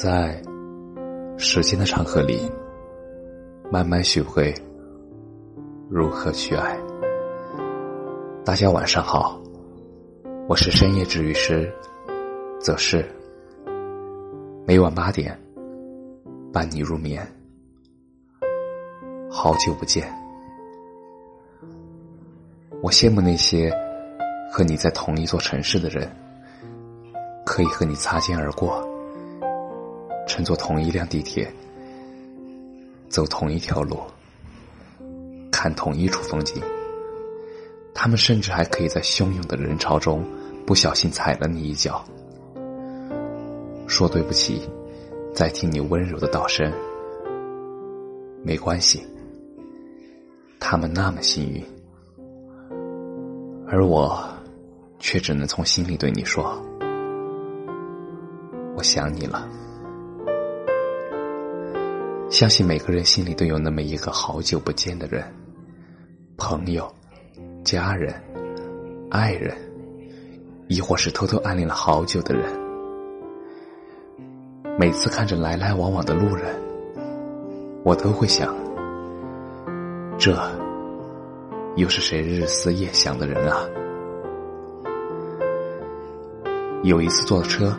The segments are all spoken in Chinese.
在时间的长河里，慢慢学会如何去爱。大家晚上好，我是深夜治愈师则是每晚八点伴你入眠。好久不见，我羡慕那些和你在同一座城市的人，可以和你擦肩而过。乘坐同一辆地铁，走同一条路，看同一处风景。他们甚至还可以在汹涌的人潮中不小心踩了你一脚，说对不起，再听你温柔的道声，没关系。他们那么幸运，而我却只能从心里对你说：“我想你了。”相信每个人心里都有那么一个好久不见的人，朋友、家人、爱人，亦或是偷偷暗恋了好久的人。每次看着来来往往的路人，我都会想：这又是谁日思夜想的人啊？有一次坐车，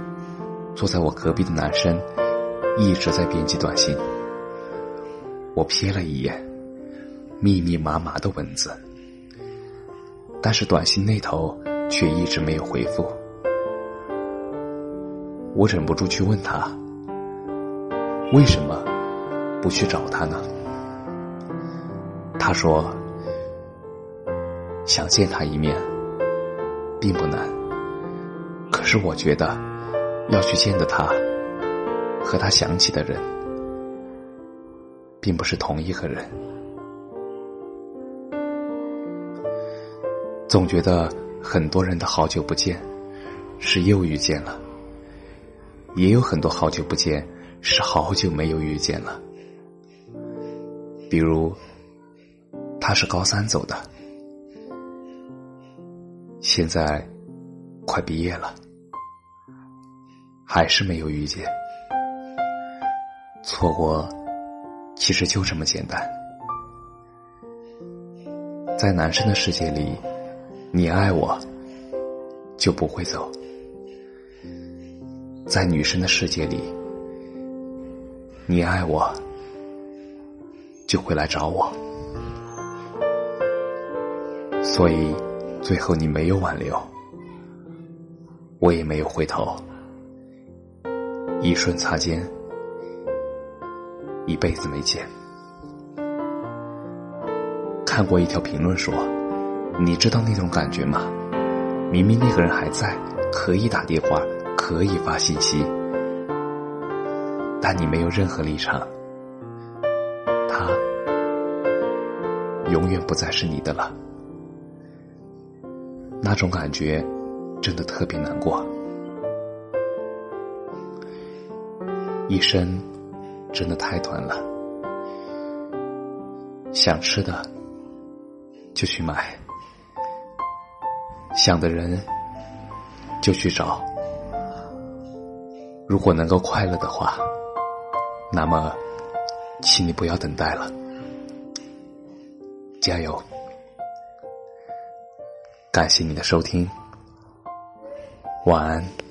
坐在我隔壁的男生一直在编辑短信。我瞥了一眼，密密麻麻的文字，但是短信那头却一直没有回复。我忍不住去问他：“为什么不去找他呢？”他说：“想见他一面，并不难。可是我觉得，要去见的他，和他想起的人。”并不是同一个人，总觉得很多人的好久不见是又遇见了，也有很多好久不见是好久没有遇见了。比如，他是高三走的，现在快毕业了，还是没有遇见，错过。其实就这么简单，在男生的世界里，你爱我就不会走；在女生的世界里，你爱我就会来找我。所以，最后你没有挽留，我也没有回头，一瞬擦肩。一辈子没见。看过一条评论说：“你知道那种感觉吗？明明那个人还在，可以打电话，可以发信息，但你没有任何立场，他永远不再是你的了。那种感觉真的特别难过，一生。”真的太短了，想吃的就去买，想的人就去找。如果能够快乐的话，那么，请你不要等待了，加油！感谢你的收听，晚安。